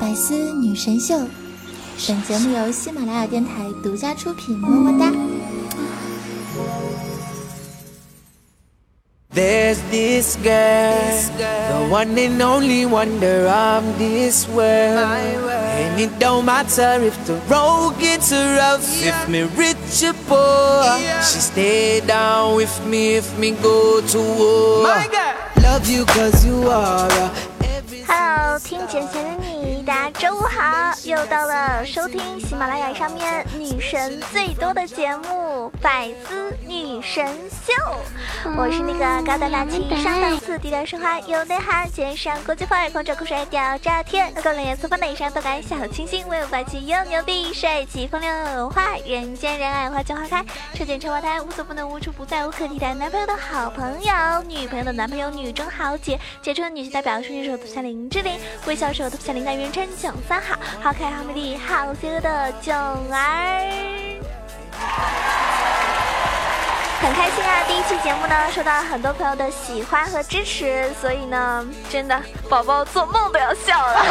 百思女神秀，本节目由喜马拉雅电台独家出品，么么哒。There's this girl, the one and only wonder of this world. And it don't matter if the road gets rough, if me rich or poor. She stay down with me if me go to war. Love you cause you are. Hello，听简贤的你，大 大家周五好，又到了收听喜马拉雅上面女神最多的节目《百思女神秀》，我是那个高大大气、上档次、低调奢华、有内涵、肩上国际范儿、狂拽酷帅、屌炸天、高冷艳粗放、内伤不改、小清新、威武霸气又牛逼、帅气风流有话、人见人爱、花见花开、车见车花胎、无所不能、无处不在、无可替代、男朋友的好朋友、女朋友的男朋友、女中豪杰、杰出的女性代表、双手涂下。林志玲，微笑时候都不像林黛玉称囧三好，好可爱好美丽好邪恶的囧儿，很开心啊！第一期节目呢，受到了很多朋友的喜欢和支持，所以呢，真的宝宝做梦都要笑了。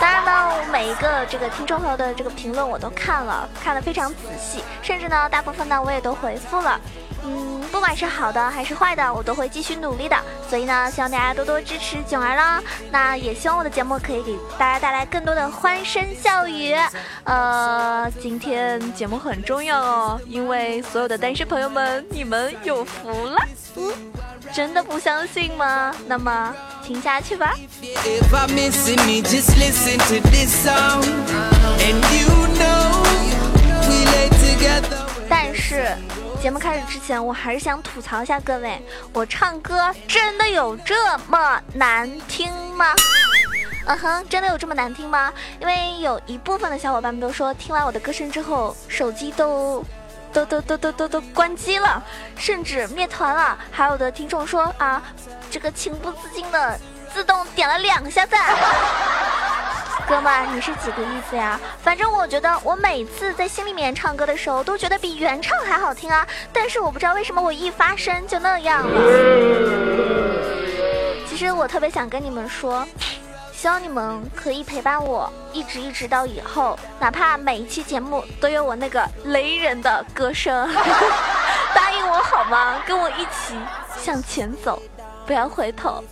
当然呢，我每一个这个听众朋友的这个评论我都看了，看得非常仔细，甚至呢，大部分呢我也都回复了。嗯，不管是好的还是坏的，我都会继续努力的。所以呢，希望大家多多支持囧儿啦。那也希望我的节目可以给大家带来更多的欢声笑语。呃，今天节目很重要哦，因为所有的单身朋友们，你们有福了。嗯，真的不相信吗？那么听下去吧。但是。节目开始之前，我还是想吐槽一下各位，我唱歌真的有这么难听吗？嗯哼，真的有这么难听吗？因为有一部分的小伙伴们都说，听完我的歌声之后，手机都都都都都都都关机了，甚至灭团了。还有的听众说啊，这个情不自禁的自动点了两下赞。哥们，你是几个意思呀？反正我觉得，我每次在心里面唱歌的时候，都觉得比原唱还好听啊。但是我不知道为什么我一发声就那样了。其实我特别想跟你们说，希望你们可以陪伴我一直一直到以后，哪怕每一期节目都有我那个雷人的歌声。答应我好吗？跟我一起向前走，不要回头。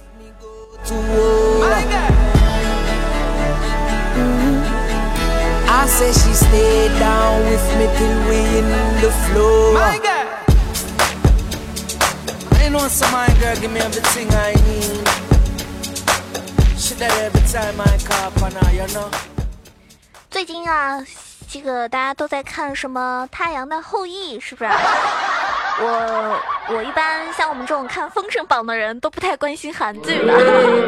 最近啊，这个大家都在看什么《太阳的后裔》，是不是？我我一般像我们这种看《封神榜》的人都不太关心韩剧的，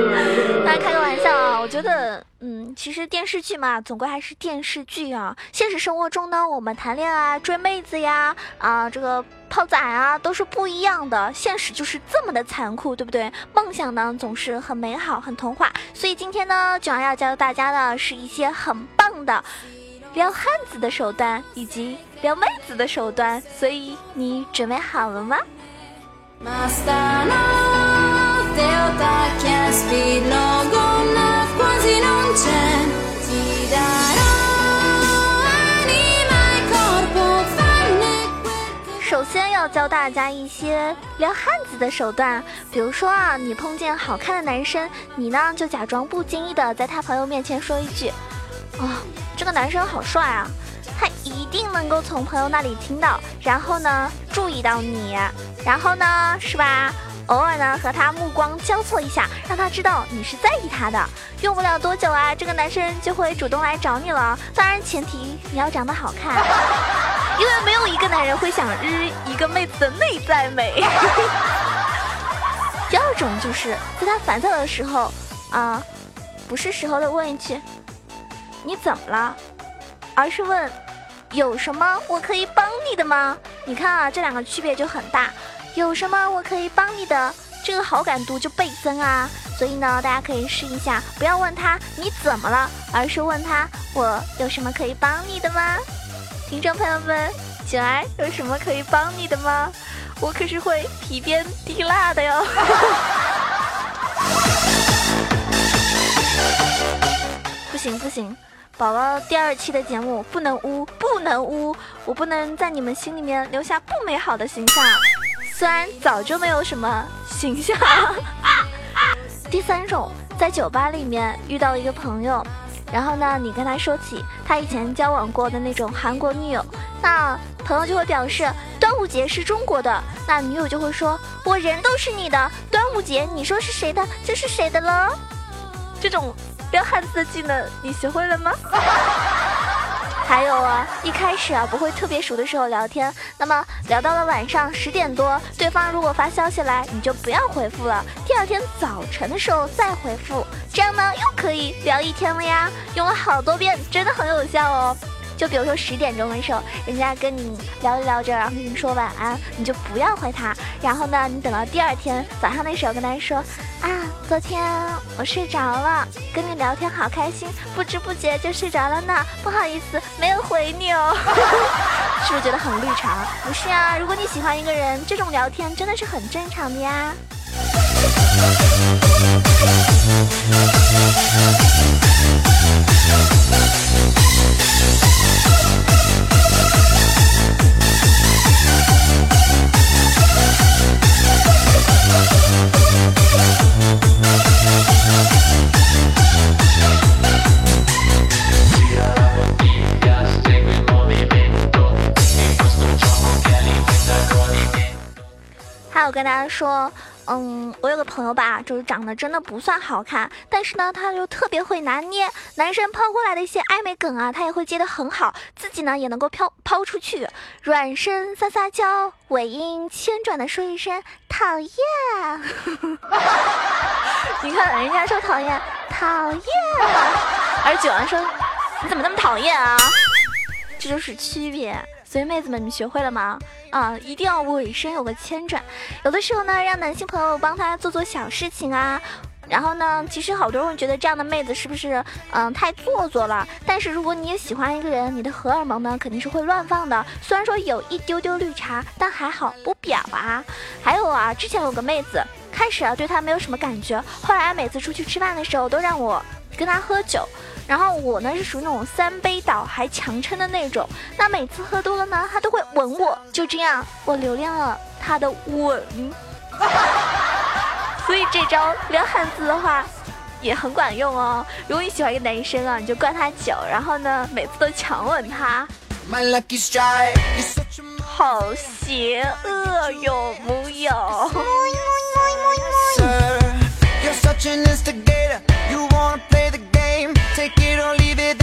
大家开个玩笑啊！我觉得，嗯，其实电视剧嘛，总归还是电视剧啊。现实生活中呢，我们谈恋爱、追妹子呀，啊，这个泡仔啊，都是不一样的。现实就是这么的残酷，对不对？梦想呢，总是很美好、很童话。所以今天呢，九要教大家的是一些很棒的。撩汉子的手段以及撩妹子的手段，所以你准备好了吗？首先要教大家一些撩汉子的手段，比如说啊，你碰见好看的男生，你呢就假装不经意的在他朋友面前说一句。啊，这个男生好帅啊！他一定能够从朋友那里听到，然后呢，注意到你，然后呢，是吧？偶尔呢，和他目光交错一下，让他知道你是在意他的。用不了多久啊，这个男生就会主动来找你了。当然，前提你要长得好看，因为没有一个男人会想日一个妹子的内在美。第二种就是在他烦躁的时候，啊，不是时候的问一句。你怎么了？而是问有什么我可以帮你的吗？你看啊，这两个区别就很大。有什么我可以帮你的，这个好感度就倍增啊。所以呢，大家可以试一下，不要问他你怎么了，而是问他我有什么可以帮你的吗？听众朋友们，九儿有什么可以帮你的吗？我可是会提鞭提蜡的哟。不 行不行，宝宝第二期的节目不能污，不能污，我不能在你们心里面留下不美好的形象。虽然早就没有什么形象。第三种，在酒吧里面遇到一个朋友，然后呢，你跟他说起他以前交往过的那种韩国女友，那朋友就会表示端午节是中国的，那女友就会说我人都是你的，端午节你说是谁的就是谁的了。这种撩汉子的技能你学会了吗？还有啊，一开始啊不会特别熟的时候聊天，那么聊到了晚上十点多，对方如果发消息来，你就不要回复了，第二天早晨的时候再回复，这样呢又可以聊一天了呀，用了好多遍，真的很有效哦。就比如说十点钟的时候，人家跟你聊着聊着，然后跟你说晚安，你就不要回他。然后呢，你等到第二天早上的时候跟他说，啊，昨天我睡着了，跟你聊天好开心，不知不觉就睡着了呢，不好意思没有回你哦。是不是觉得很绿茶？不是啊，如果你喜欢一个人，这种聊天真的是很正常的呀。跟大家说。嗯，我有个朋友吧，就是长得真的不算好看，但是呢，他就特别会拿捏男生抛过来的一些暧昧梗啊，他也会接得很好，自己呢也能够抛抛出去，软声撒撒娇，尾音千转的说一声讨厌。你看人家说讨厌，讨厌，而九安说你怎么那么讨厌啊？这就是区别。所以妹子们，你们学会了吗？啊，一定要尾声有个千转。有的时候呢，让男性朋友帮他做做小事情啊。然后呢，其实好多人会觉得这样的妹子是不是嗯太做作了？但是如果你也喜欢一个人，你的荷尔蒙呢肯定是会乱放的。虽然说有一丢丢绿茶，但还好不表啊。还有啊，之前有个妹子，开始啊对他没有什么感觉，后来每次出去吃饭的时候都让我跟他喝酒。然后我呢是属于那种三杯倒还强撑的那种，那每次喝多了呢，他都会吻我，就这样我留恋了他的吻。所以这招撩汉子的话也很管用哦。如果你喜欢一个男生啊，你就灌他酒，然后呢每次都强吻他。好邪恶，有木有？Take it or leave it.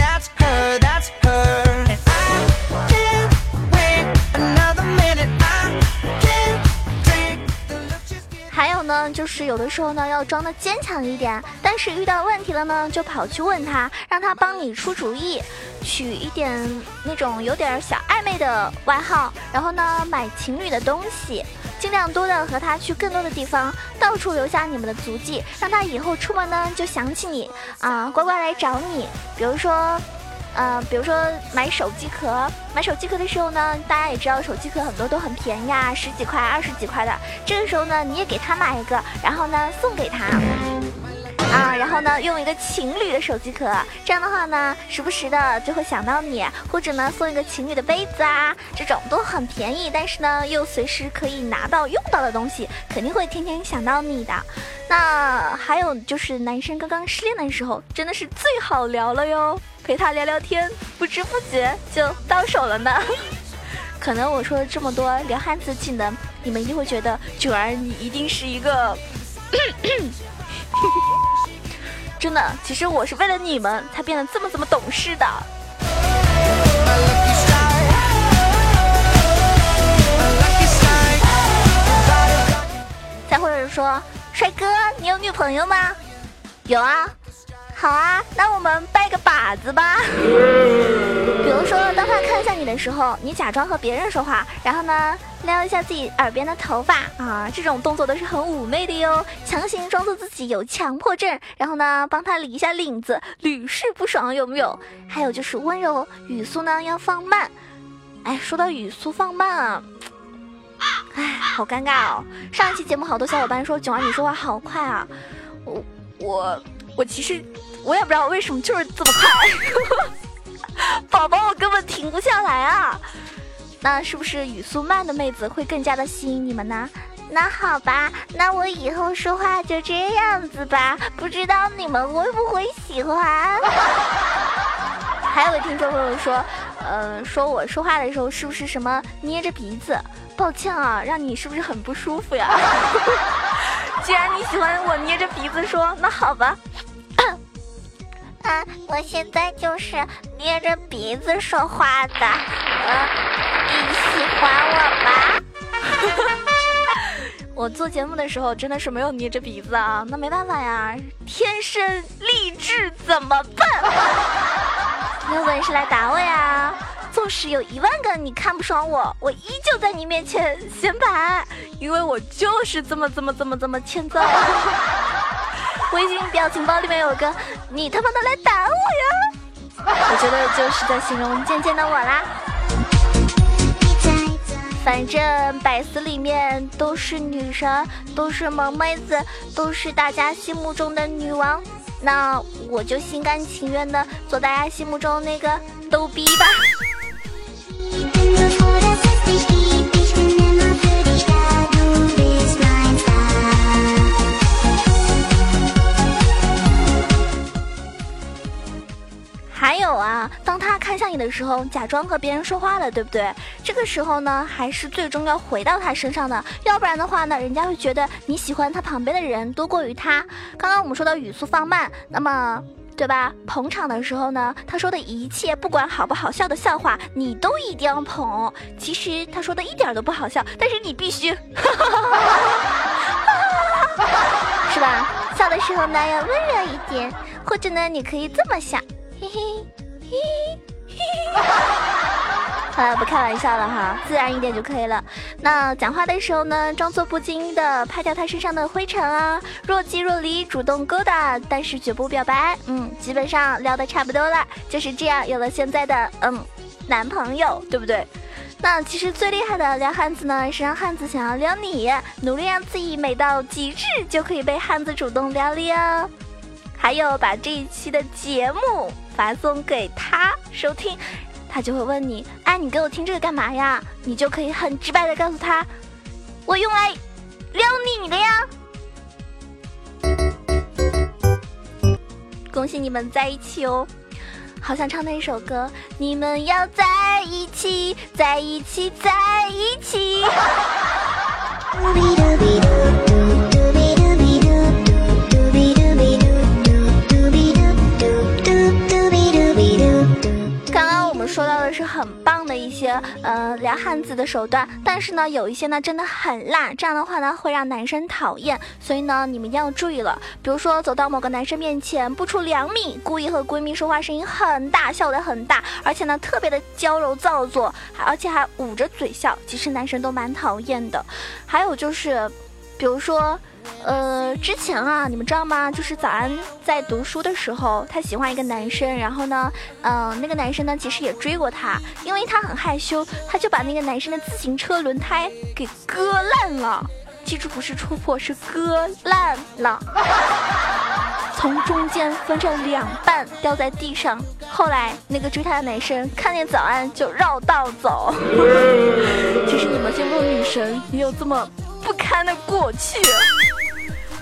就是有的时候呢，要装的坚强一点，但是遇到问题了呢，就跑去问他，让他帮你出主意，取一点那种有点小暧昧的外号，然后呢，买情侣的东西。尽量多的和他去更多的地方，到处留下你们的足迹，让他以后出门呢就想起你啊，乖乖来找你。比如说，呃，比如说买手机壳，买手机壳的时候呢，大家也知道手机壳很多都很便宜啊，十几块、二十几块的。这个时候呢，你也给他买一个，然后呢送给他。啊，然后呢，用一个情侣的手机壳，这样的话呢，时不时的就会想到你，或者呢，送一个情侣的杯子啊，这种都很便宜，但是呢，又随时可以拿到用到的东西，肯定会天天想到你的。那还有就是男生刚刚失恋的时候，真的是最好聊了哟，陪他聊聊天，不知不觉就到手了呢。可能我说了这么多聊汉字技能，你们一定会觉得九儿你一定是一个。真的，其实我是为了你们才变得这么这么懂事的。再或者说，帅哥，你有女朋友吗？有啊。好啊，那我们拜个把子吧。比如说，当他看向你的时候，你假装和别人说话，然后呢，撩一下自己耳边的头发啊，这种动作都是很妩媚的哟。强行装作自己有强迫症，然后呢，帮他理一下领子，屡试不爽，有没有？还有就是温柔语速呢要放慢。哎，说到语速放慢啊，哎，好尴尬哦。上一期节目好多小伙伴说囧儿你说话好快啊，我我我其实。我也不知道为什么，就是这么快，宝宝我根本停不下来啊！那是不是语速慢的妹子会更加的吸引你们呢？那好吧，那我以后说话就这样子吧，不知道你们会不会喜欢？还有个听众朋友说，呃，说我说话的时候是不是什么捏着鼻子？抱歉啊，让你是不是很不舒服呀？既然你喜欢我捏着鼻子说，那好吧。啊，我现在就是捏着鼻子说话的。呃，你喜欢我吗？我做节目的时候真的是没有捏着鼻子啊，那没办法呀，天生丽质怎么办？没有本事来打我呀！纵使有一万个你看不爽我，我依旧在你面前显摆，因为我就是这么这么这么这么欠揍。微信表情包里面有个你他妈的来打我呀！我觉得就是在形容渐渐的我啦。反正百思里面都是女神，都是萌妹子，都是大家心目中的女王，那我就心甘情愿的做大家心目中那个逗逼吧。还有啊，当他看向你的时候，假装和别人说话了，对不对？这个时候呢，还是最终要回到他身上的，要不然的话呢，人家会觉得你喜欢他旁边的人多过于他。刚刚我们说到语速放慢，那么对吧？捧场的时候呢，他说的一切不管好不好笑的笑话，你都一定要捧。其实他说的一点都不好笑，但是你必须，是吧？笑的时候呢，要温柔一点，或者呢，你可以这么想。嘿嘿嘿嘿，好了，不开玩笑了哈，自然一点就可以了。那讲话的时候呢，装作不经意的拍掉他身上的灰尘啊，若即若离，主动勾搭，但是绝不表白。嗯，基本上聊的差不多了，就是这样有了现在的嗯男朋友，对不对？那其实最厉害的撩汉子呢，是让汉子想要撩你，努力让自己美到极致，就可以被汉子主动撩你哦。还有把这一期的节目。发送给他收听，他就会问你：“哎，你给我听这个干嘛呀？”你就可以很直白的告诉他：“我用来撩你的呀。”恭喜你们在一起哦！好想唱那一首歌：“你们要在一起，在一起，在一起。” 很棒的一些呃撩汉子的手段，但是呢，有一些呢真的很烂，这样的话呢会让男生讨厌，所以呢你们一定要注意了。比如说走到某个男生面前不出两米，故意和闺蜜说话声音很大，笑得很大，而且呢特别的娇柔造作，而且还捂着嘴笑，其实男生都蛮讨厌的。还有就是，比如说。呃，之前啊，你们知道吗？就是早安在读书的时候，他喜欢一个男生，然后呢，嗯，那个男生呢，其实也追过他，因为他很害羞，他就把那个男生的自行车轮胎给割烂了，记住不是戳破，是割烂了，从中间分成两半掉在地上。后来那个追他的男生看见早安就绕道走。其实你们心中女神也有这么不堪的过去。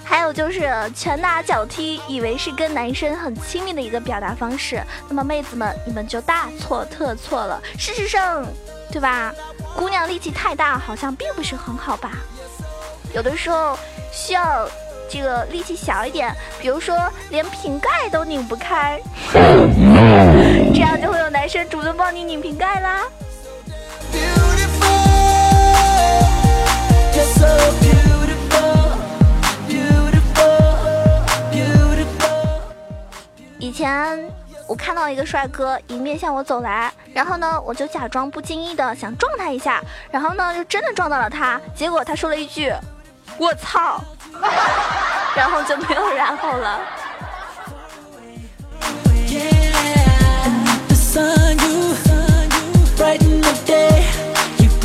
还有就是拳打脚踢，以为是跟男生很亲密的一个表达方式，那么妹子们，你们就大错特错了。事实上，对吧？姑娘力气太大，好像并不是很好吧？有的时候需要这个力气小一点，比如说连瓶盖都拧不开，这样就会有男生主动帮你拧瓶盖啦。以前我看到一个帅哥迎面向我走来，然后呢，我就假装不经意的想撞他一下，然后呢，就真的撞到了他。结果他说了一句：“我操！” 然后就没有然后了。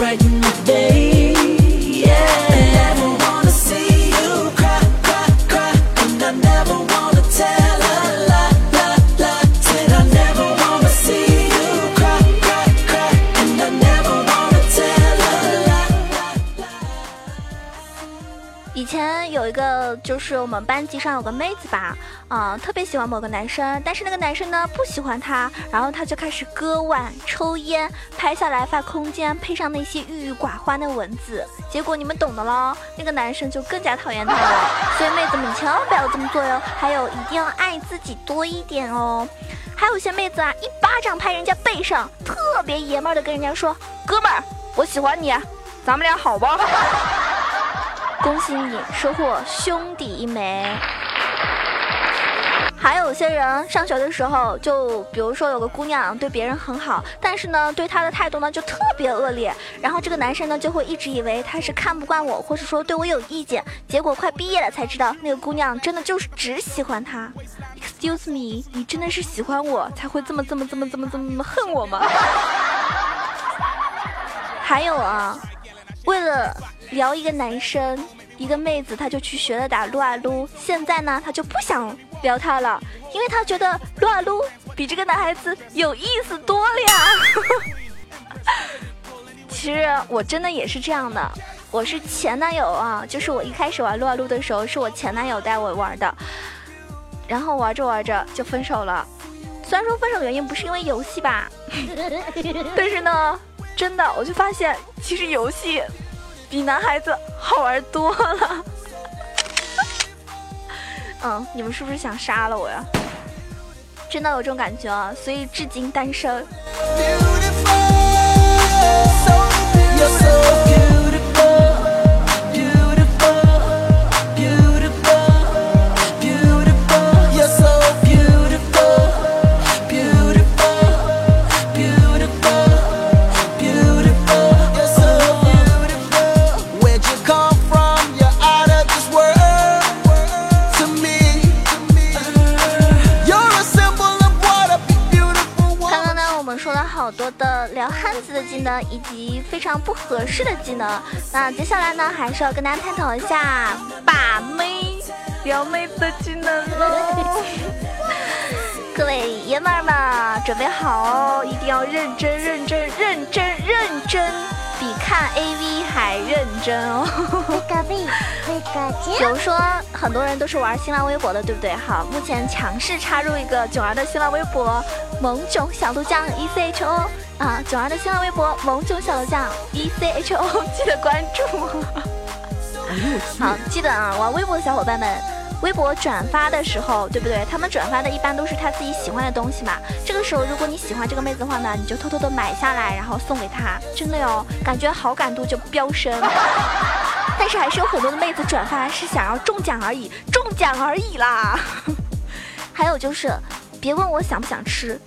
个就是我们班级上有个妹子吧，啊，特别喜欢某个男生，但是那个男生呢不喜欢她，然后她就开始割腕、抽烟，拍下来发空间，配上那些郁郁寡欢的文字，结果你们懂的喽，那个男生就更加讨厌她了。所以妹子们千万不要这么做哟，还有一定要爱自己多一点哦。还有些妹子啊，一巴掌拍人家背上，特别爷们儿的跟人家说：“哥们儿，我喜欢你，咱们俩好吧？”恭喜你收获兄弟一枚。还有些人上学的时候，就比如说有个姑娘对别人很好，但是呢，对他的态度呢就特别恶劣，然后这个男生呢就会一直以为他是看不惯我，或者说对我有意见，结果快毕业了才知道，那个姑娘真的就是只喜欢他。Excuse me，你真的是喜欢我才会这么这么这么这么这么恨我吗？还有啊，为了。聊一个男生，一个妹子，他就去学了打撸啊撸。现在呢，他就不想聊他了，因为他觉得撸啊撸比这个男孩子有意思多了呀。其实我真的也是这样的，我是前男友啊，就是我一开始玩撸啊撸的时候，是我前男友带我玩的，然后玩着玩着就分手了。虽然说分手原因不是因为游戏吧，但是呢，真的我就发现其实游戏。比男孩子好玩多了。嗯，你们是不是想杀了我呀？真的有这种感觉啊，所以至今单身。好多的撩汉子的技能以及非常不合适的技能，那接下来呢，还是要跟大家探讨一下把妹撩妹的技能喽。各位爷们儿们，准备好哦，一定要认真、认真、认真、认真。比看 AV 还认真哦。比如说，很多人都是玩新浪微博的，对不对？好，目前强势插入一个囧儿的新浪微博，萌囧小鹿酱 E C H O 啊，囧儿的新浪微博萌囧小鹿酱 E C H O，记得关注。好，记得啊，玩微博的小伙伴们。微博转发的时候，对不对？他们转发的一般都是他自己喜欢的东西嘛。这个时候，如果你喜欢这个妹子的话呢，你就偷偷的买下来，然后送给她。真的哟，感觉好感度就飙升。但是还是有很多的妹子转发是想要中奖而已，中奖而已啦。还有就是，别问我想不想吃，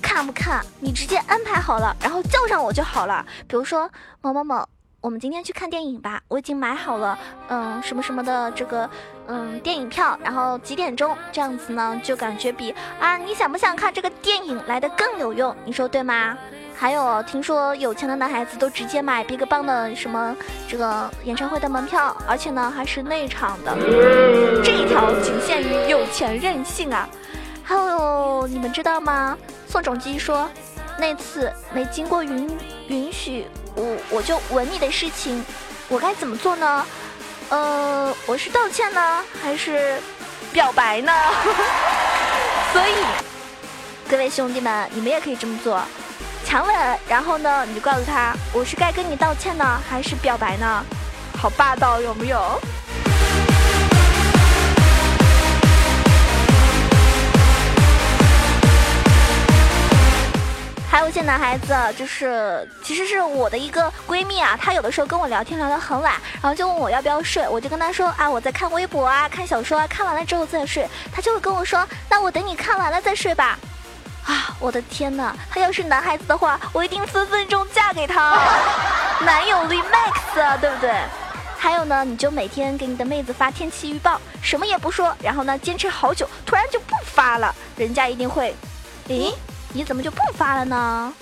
看不看，你直接安排好了，然后叫上我就好了。比如说某某某。我们今天去看电影吧，我已经买好了，嗯，什么什么的这个，嗯，电影票，然后几点钟这样子呢，就感觉比啊，你想不想看这个电影来的更有用？你说对吗？还有，听说有钱的男孩子都直接买 BigBang 的什么这个演唱会的门票，而且呢还是内场的，这一条仅限于有钱任性啊！还有，你们知道吗？宋仲基说，那次没经过允允许。我我就吻你的事情，我该怎么做呢？呃，我是道歉呢，还是表白呢？所以，各位兄弟们，你们也可以这么做，强吻，然后呢，你就告诉他，我是该跟你道歉呢，还是表白呢？好霸道，有没有？还有一些男孩子，就是其实是我的一个闺蜜啊，她有的时候跟我聊天聊得很晚，然后就问我要不要睡，我就跟她说啊，我在看微博啊，看小说啊，看完了之后再睡。她就会跟我说，那我等你看完了再睡吧。啊，我的天哪，他要是男孩子的话，我一定分分钟嫁给他，男友力 max 啊，对不对？还有呢，你就每天给你的妹子发天气预报，什么也不说，然后呢，坚持好久，突然就不发了，人家一定会，诶。你怎么就不发了呢？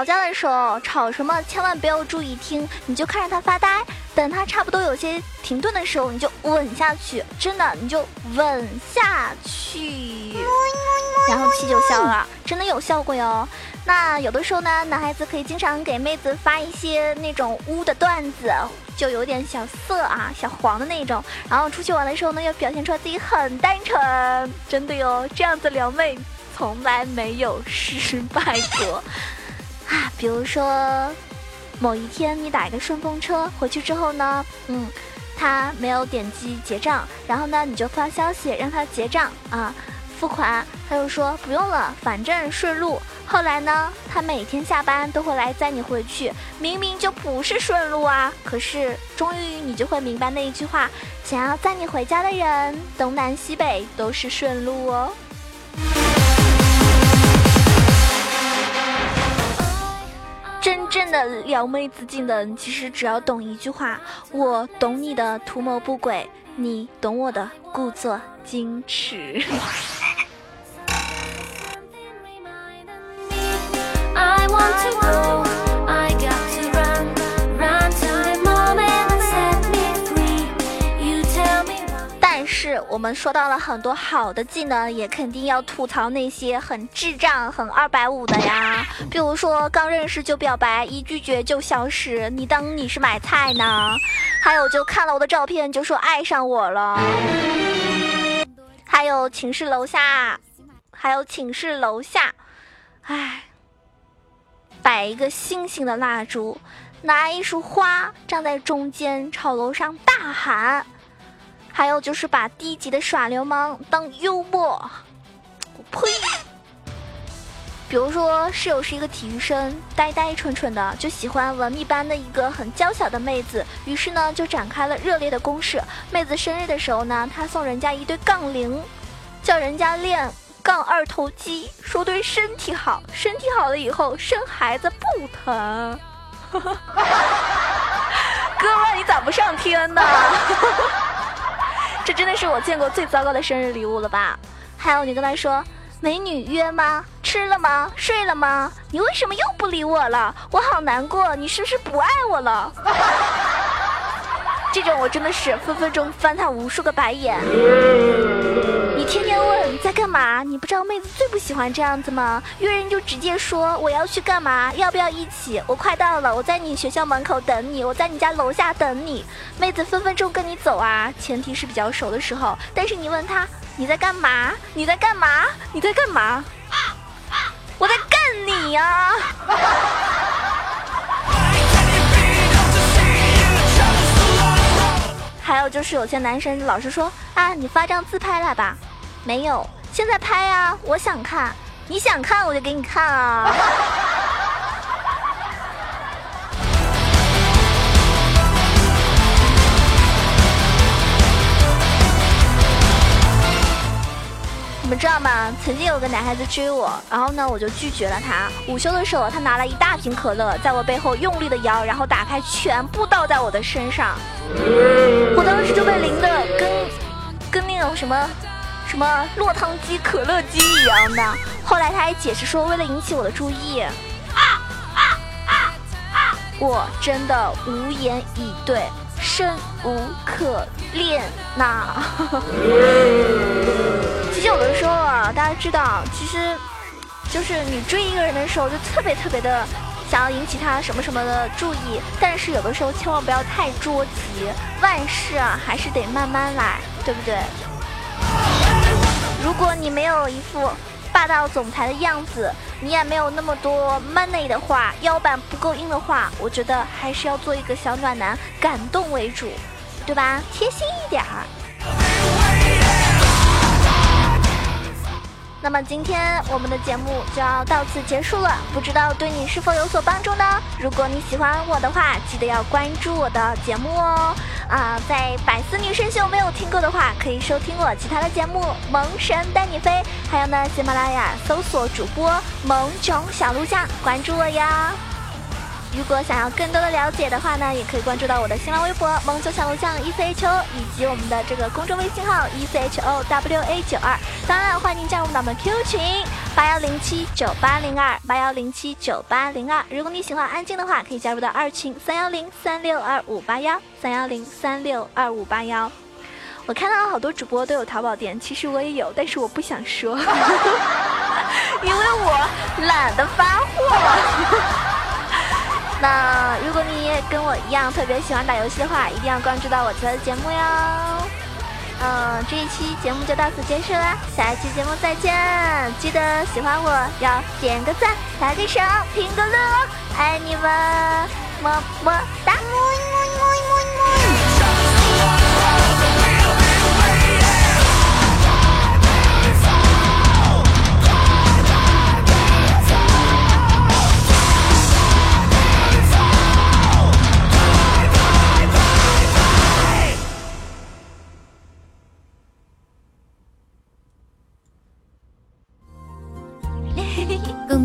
吵架的时候吵什么千万不要注意听，你就看着他发呆，等他差不多有些停顿的时候，你就吻下去，真的你就吻下去，然后气就消了，真的有效果哟。那有的时候呢，男孩子可以经常给妹子发一些那种污的段子，就有点小色啊、小黄的那种，然后出去玩的时候呢，要表现出来自己很单纯，真的哟，这样子撩妹。从来没有失败过啊！比如说，某一天你打一个顺风车回去之后呢，嗯，他没有点击结账，然后呢，你就发消息让他结账啊，付款，他又说不用了，反正顺路。后来呢，他每天下班都会来载你回去，明明就不是顺路啊！可是终于你就会明白那一句话：想要载你回家的人，东南西北都是顺路哦。真正的撩妹子技能，其实只要懂一句话：我懂你的图谋不轨，你懂我的故作矜持。是我们说到了很多好的技能，也肯定要吐槽那些很智障、很二百五的呀。比如说刚认识就表白，一拒绝就消失，你当你是买菜呢？还有就看了我的照片就说爱上我了。还有寝室楼下，还有寝室楼下，唉，摆一个星星的蜡烛，拿一束花站在中间，朝楼上大喊。还有就是把低级的耍流氓当幽默，我呸！比如说室友是一个体育生，呆呆蠢蠢的，就喜欢文秘班的一个很娇小的妹子，于是呢就展开了热烈的攻势。妹子生日的时候呢，他送人家一对杠铃，叫人家练杠二头肌，说对身体好，身体好了以后生孩子不疼。哥们，你咋不上天呢？这真的是我见过最糟糕的生日礼物了吧？还有，你跟他说“美女约吗？吃了吗？睡了吗？你为什么又不理我了？我好难过，你是不是不爱我了？” 这种我真的是分分钟翻他无数个白眼。你在干嘛？你不知道妹子最不喜欢这样子吗？约人就直接说我要去干嘛？要不要一起？我快到了，我在你学校门口等你，我在你家楼下等你。妹子分分钟跟你走啊，前提是比较熟的时候。但是你问他你在干嘛？你在干嘛？你在干嘛？我在干你呀！还有就是有些男生老是说啊，你发张自拍来吧，没有，现在拍啊，我想看，你想看我就给你看啊。你们知道吗？曾经有个男孩子追我，然后呢，我就拒绝了他。午休的时候，他拿了一大瓶可乐，在我背后用力的摇，然后打开，全部倒在我的身上。我当时就被淋的跟跟那种什么什么落汤鸡、可乐鸡一样的。后来他还解释说，为了引起我的注意，我真的无言以对，生无可恋呐。其实有的时候啊，大家知道，其实就是你追一个人的时候，就特别特别的想要引起他什么什么的注意，但是有的时候千万不要太着急，万事啊还是得慢慢来，对不对？如果你没有一副霸道总裁的样子，你也没有那么多 money 的话，腰板不够硬的话，我觉得还是要做一个小暖男，感动为主，对吧？贴心一点儿。那么今天我们的节目就要到此结束了，不知道对你是否有所帮助呢？如果你喜欢我的话，记得要关注我的节目哦。啊，在百思女神秀没有听过的话，可以收听我其他的节目《萌神带你飞》，还有呢，喜马拉雅搜索主播萌种小鹿酱，关注我呀。如果想要更多的了解的话呢，也可以关注到我的新浪微博“萌九小鹿酱 E C H O”，以及我们的这个公众微信号 “E C H O W A 九二”。当然，欢迎加入我们的 Q 群八幺零七九八零二八幺零七九八零二。如果你喜欢安静的话，可以加入到二群三幺零三六二五八幺三幺零三六二五八幺。我看到好多主播都有淘宝店，其实我也有，但是我不想说，因为我懒得发货。跟我一样特别喜欢打游戏的话，一定要关注到我其他的节目哟。嗯，这一期节目就到此结束啦，下一期节目再见。记得喜欢我要点个赞、打个赏、评个论哦，爱你们，么么